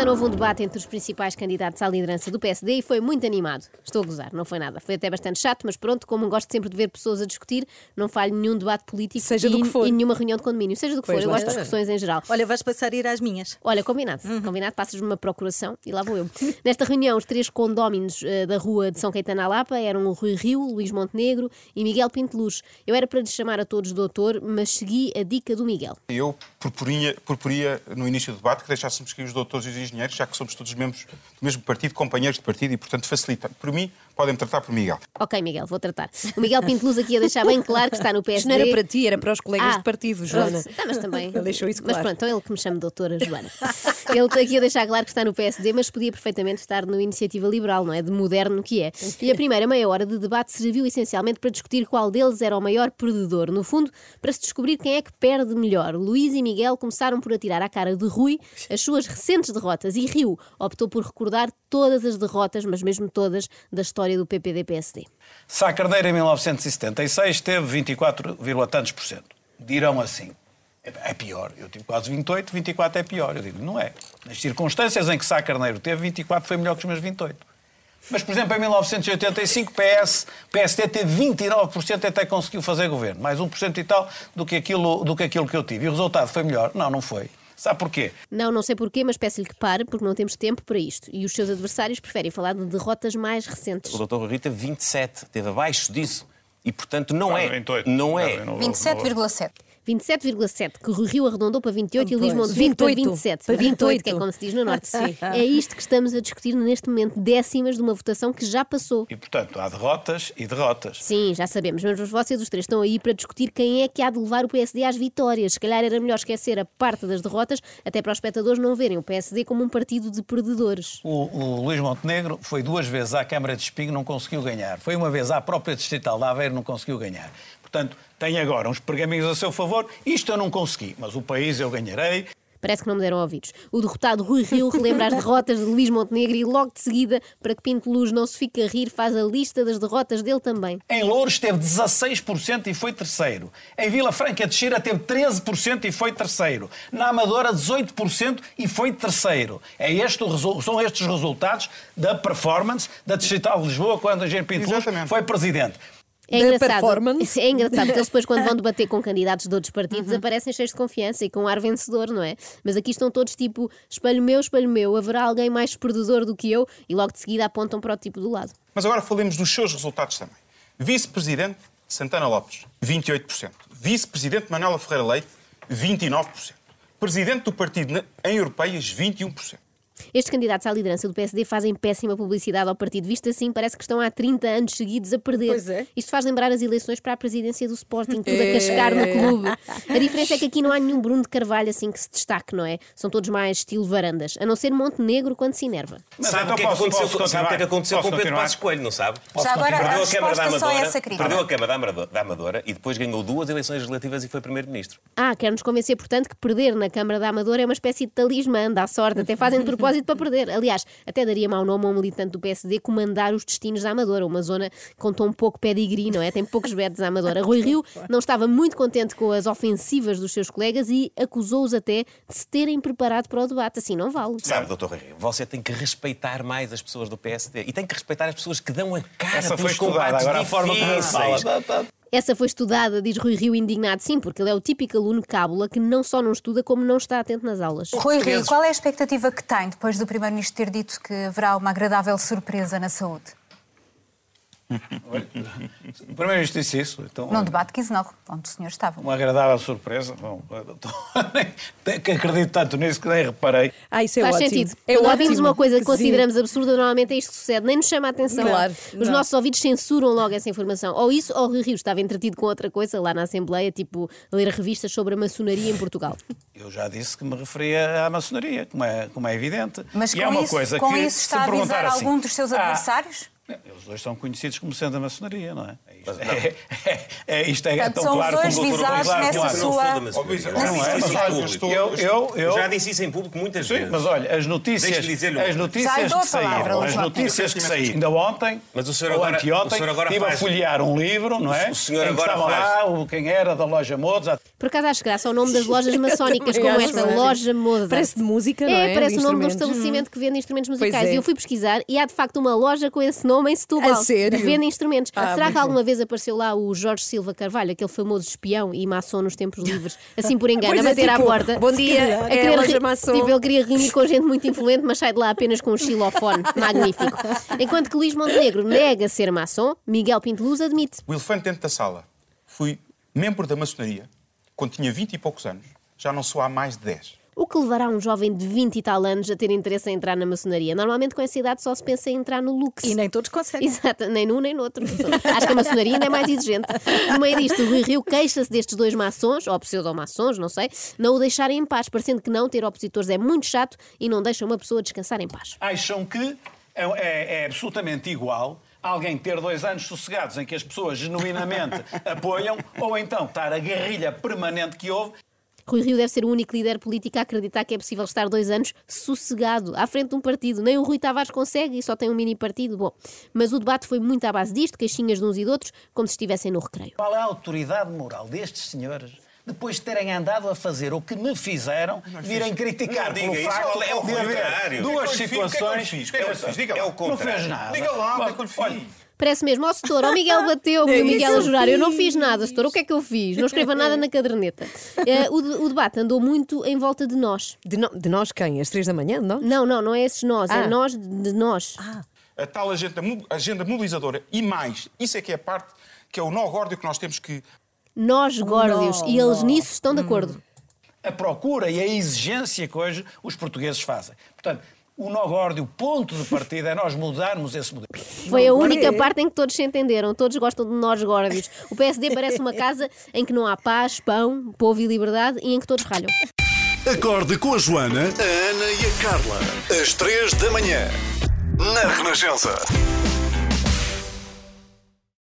semana houve um debate entre os principais candidatos à liderança do PSD e foi muito animado. Estou a gozar, não foi nada. Foi até bastante chato, mas pronto, como gosto sempre de ver pessoas a discutir, não falho nenhum debate político Seja e, do que for. e nenhuma reunião de condomínio. Seja do que Pois for, eu gosto de está. discussões em geral. Olha, vais passar a ir às minhas. Olha, combinado. Combinado, passas-me uma procuração e lá vou eu. Nesta reunião, os três condóminos eh, da rua de São Caetano à Lapa eram o Rui Rio, Luís Montenegro e Miguel Pinto Luz. Eu era para lhes chamar a todos doutor, mas segui a dica do Miguel. Eu proporia, proporia no início do debate que deixássemos aqui os doutores e engenheiros, já que somos todos membros do mesmo partido, companheiros de partido e, portanto, facilita. Por mim, podem tratar por Miguel. Ok, Miguel, vou tratar. O Miguel Pinto Luz aqui a deixar bem claro que está no Isto PSD. não era para ti, era para os colegas Ah, de partido, Joana. pronto. Tá, mas também. Ele deixou isso Mas claro. pronto, então ele que me chama doutora Joana. ele está aqui a deixar claro que está no PSD, mas podia perfeitamente estar no Iniciativa Liberal, não é? De moderno que é. E a primeira meia hora de debate serviu essencialmente para discutir qual deles era o maior perdedor. No fundo, para se descobrir quem é que perde melhor. Luís e Miguel começaram por atirar à cara de Rui as suas recentes derrotas e Rio optou por recordar todas as derrotas, mas mesmo todas, da história do PPD-PSD. Sá Carneiro, em 1976, teve 24, tantos por cento. Dirão assim, é pior. Eu tive quase 28, 24 é pior. Eu digo, não é. Nas circunstâncias em que Sá Carneiro teve 24, foi melhor que os meus 28. Mas, por exemplo, em 1985, PS, PSD teve 29% e até conseguiu fazer governo. Mais 1% e tal do que, aquilo, do que aquilo que eu tive. E o resultado foi melhor? Não, não foi. Sabe porquê? Não, não sei porquê, mas peço-lhe que pare, porque não temos tempo para isto. E os seus adversários preferem falar de derrotas mais recentes. O Rio teve 27, teve abaixo disso. E, portanto, não Ah, é. 28. Não é. Não, não- 27,7. 27,7, que o Rio arredondou para 28 e o Luís Pois. Montenegro para 28. 27. Para 28, que é 28. como se diz no Norte. É isto que estamos a discutir neste momento, décimas de uma votação que já passou. E, portanto, há derrotas e derrotas. Sim, já sabemos, mas vocês os três estão aí para discutir quem é que há de levar o PSD às vitórias. Se calhar era melhor esquecer a parte das derrotas, até para os espectadores não verem o PSD como um partido de perdedores. O, o Luís Montenegro foi duas vezes à Câmara de Espinho, não conseguiu ganhar. Foi uma vez à própria Distrital de Aveiro, não conseguiu ganhar. Portanto, tem agora uns pergaminhos a seu favor. Isto eu não consegui, mas o país eu ganharei. Parece que não me deram ouvidos. O derrotado Rui Rio relembra as derrotas de Luís Montenegro e logo de seguida, para que Pinto Luz não se fique a rir, faz a lista das derrotas dele também. Em Louros teve 16% e foi terceiro. Em Vila Franca de Xira teve 13% e foi terceiro. Na Amadora 18% e foi terceiro. É este o resu- são estes os resultados da performance da Distrital de Lisboa quando a Engenheiro Pinto Luz Exatamente. foi presidente. É Da engraçado, performance. é engraçado que eles depois, quando vão debater com candidatos de outros partidos, aparecem cheios de confiança e com um ar vencedor, não é? Mas aqui estão todos tipo, espelho meu, espelho meu, haverá alguém mais perdedor do que eu? E logo de seguida apontam para o tipo do lado. Mas agora falemos dos seus resultados também. Vice-presidente Santana Lopes, 28%. Vice-presidente Manuela Ferreira Leite, 29%. Presidente do partido em europeias, 21%. Estes candidatos à liderança do PSD fazem péssima publicidade ao partido. Visto assim, parece que estão há 30 anos seguidos a perder. Pois é. Isto faz lembrar as eleições para a presidência do Sporting, tudo a cascar no clube. A diferença é que aqui não há nenhum Bruno de Carvalho assim que se destaque, não é? São todos mais estilo varandas, a não ser Montenegro quando se enerva. Mas sabe então o que é que aconteceu, posso sabe o que é que aconteceu Posso com Pedro continuar? Passos Coelho, não sabe? Já agora Perdeu a a Câmara da é Amadora, essa perdeu a Câmara da Amadora, da Amadora e depois ganhou duas eleições legislativas e foi primeiro-ministro. Ah, quer-nos convencer, portanto, que perder na Câmara da Amadora é uma espécie de talismã, dá sorte, até fazem de propósito para perder. Aliás, até daria mau nome a um militante do PSD comandar os destinos da Amadora, uma zona com tão pouco pedigree, não é? Tem poucos betos à Amadora. Rui Rio não estava muito contente com as ofensivas dos seus colegas e acusou-os até de se terem preparado para o debate. Assim não vale. Sabe, doutor Rui Rio, você tem que respeitar mais as pessoas do PSD e tem que respeitar as pessoas que dão a cara Essa foi pelos estudada, combates agora a forma como ele fala. Essa foi estudada, diz Rui Rio indignado, sim, porque ele é o típico aluno cábula que não só não estuda, como não está atento nas aulas. Rui Rio, qual é a expectativa que tem depois do Primeiro-Ministro ter dito que haverá uma agradável surpresa na saúde? O Primeiro-Ministro disse isso. Então, Num debate não, onde o senhor estava. Uma agradável surpresa. Nem- que acredito tanto nisso que nem reparei. Ah, isso é Faz ótimo. sentido. É Quando ótimo. ouvimos uma coisa que Sim. consideramos absurda, normalmente é isto que sucede. Nem nos chama a atenção. Claro, Os não. nossos ouvidos censuram logo essa informação. Ou isso, ou o Rui Rio estava entretido com outra coisa lá na Assembleia, tipo ler revistas sobre a maçonaria em Portugal. Eu já disse que me referia à maçonaria, como é, como é evidente. Mas E com, é uma isso, coisa com que, isso está a perguntar avisar assim, algum dos seus ah, adversários? Eles dois são conhecidos como sendo a maçonaria, não é? Isto é, é, é, isto é Portanto, tão são claro dois como visados claro como nessa ar. sua- Não sou da é, eu, eu, eu, Já disse isso em público muitas Sim, vezes. mas olha, as notícias, as notícias que saíram, as notícias que saíram ainda ontem, Mas o senhor ou agora- anteontem, o senhor agora estive a folhear um livro, não é? O senhor agora estava faz- lá o, quem era da loja Mozart. Por acaso acho graça ao nome das lojas maçónicas, como esta loja Mozart. Parece de música, não é? parece De o nome de um estabelecimento que vende instrumentos musicais. é. E eu fui pesquisar e há de facto uma loja com esse nome em Setúbal. A sério? Que vende instrumentos. Ah, Será que alguma vez apareceu lá o Jorge Silva Carvalho, aquele famoso espião e maçom nos tempos livres, assim por engano, Pois a é, bater à tipo, porta? bom dia, A é a querer loja re- maçom. Tipo, ele queria reunir com gente muito influente, mas sai de lá apenas com um xilofone. Magnífico. Enquanto que Luís Montenegro nega ser maçom, Miguel Pinteluz admite. O elefante dentro da sala. Fui membro da maçonaria quando tinha 20 e poucos anos. Já não sou há mais de 10. O que levará um jovem de 20 e tal anos a ter interesse em entrar na maçonaria? Normalmente com essa idade só se pensa em entrar no Lux. E nem todos conseguem. Exato, nem num nem no outro. Acho que a maçonaria ainda é mais exigente. No meio disto, o Rui Rio queixa-se destes dois maçons, ou pseudo-maçons, não sei, não o deixarem em paz, parecendo que não ter opositores é muito chato e não deixa uma pessoa descansar em paz. Acham que é, é- é absolutamente igual alguém ter dois anos sossegados em que as pessoas genuinamente apoiam, ou então estar a guerrilha permanente que houve Rui Rio deve ser o único líder político a acreditar que é possível estar dois anos sossegado, à frente de um partido. Nem o Rui Tavares consegue e só tem um mini partido. Bom, mas o debate foi muito à base disto, queixinhas de uns e de outros, como se estivessem no recreio. Qual é a autoridade moral destes senhores? Depois de terem andado a fazer o que me fizeram, virem criticar Não pelo isso, facto é o de haver contrário. duas é? O situações. é. É o Não contrário. fez nada. Diga lá, o que é que eu lhe fiz? Parece mesmo, ó setor, o Miguel bateu-me, É o Miguel a jurar. Eu não fiz. nada, setor, o que é que eu fiz? Não escreva nada na caderneta. Eh, o, o debate andou muito em volta de nós. De, no- de nós quem? Às três da manhã, não? Não, não, não é esses nós, é Ah. nós de, nós. A tal agenda, agenda mobilizadora e mais, isso é que é a parte que é o nó górdio que nós temos que Nós górdios. E eles nisso estão Hum. de acordo. a procura e a exigência que hoje os portugueses fazem. Portanto, o nó górdio, o ponto de partida é nós mudarmos esse modelo. Foi a única parte em que todos se entenderam. Todos gostam de nós górdios. O PSD parece uma casa em que não há paz, pão, povo e liberdade e em que todos ralham. Acorde com a Joana, a Ana e a Carla. Às três da manhã. Na Renascença.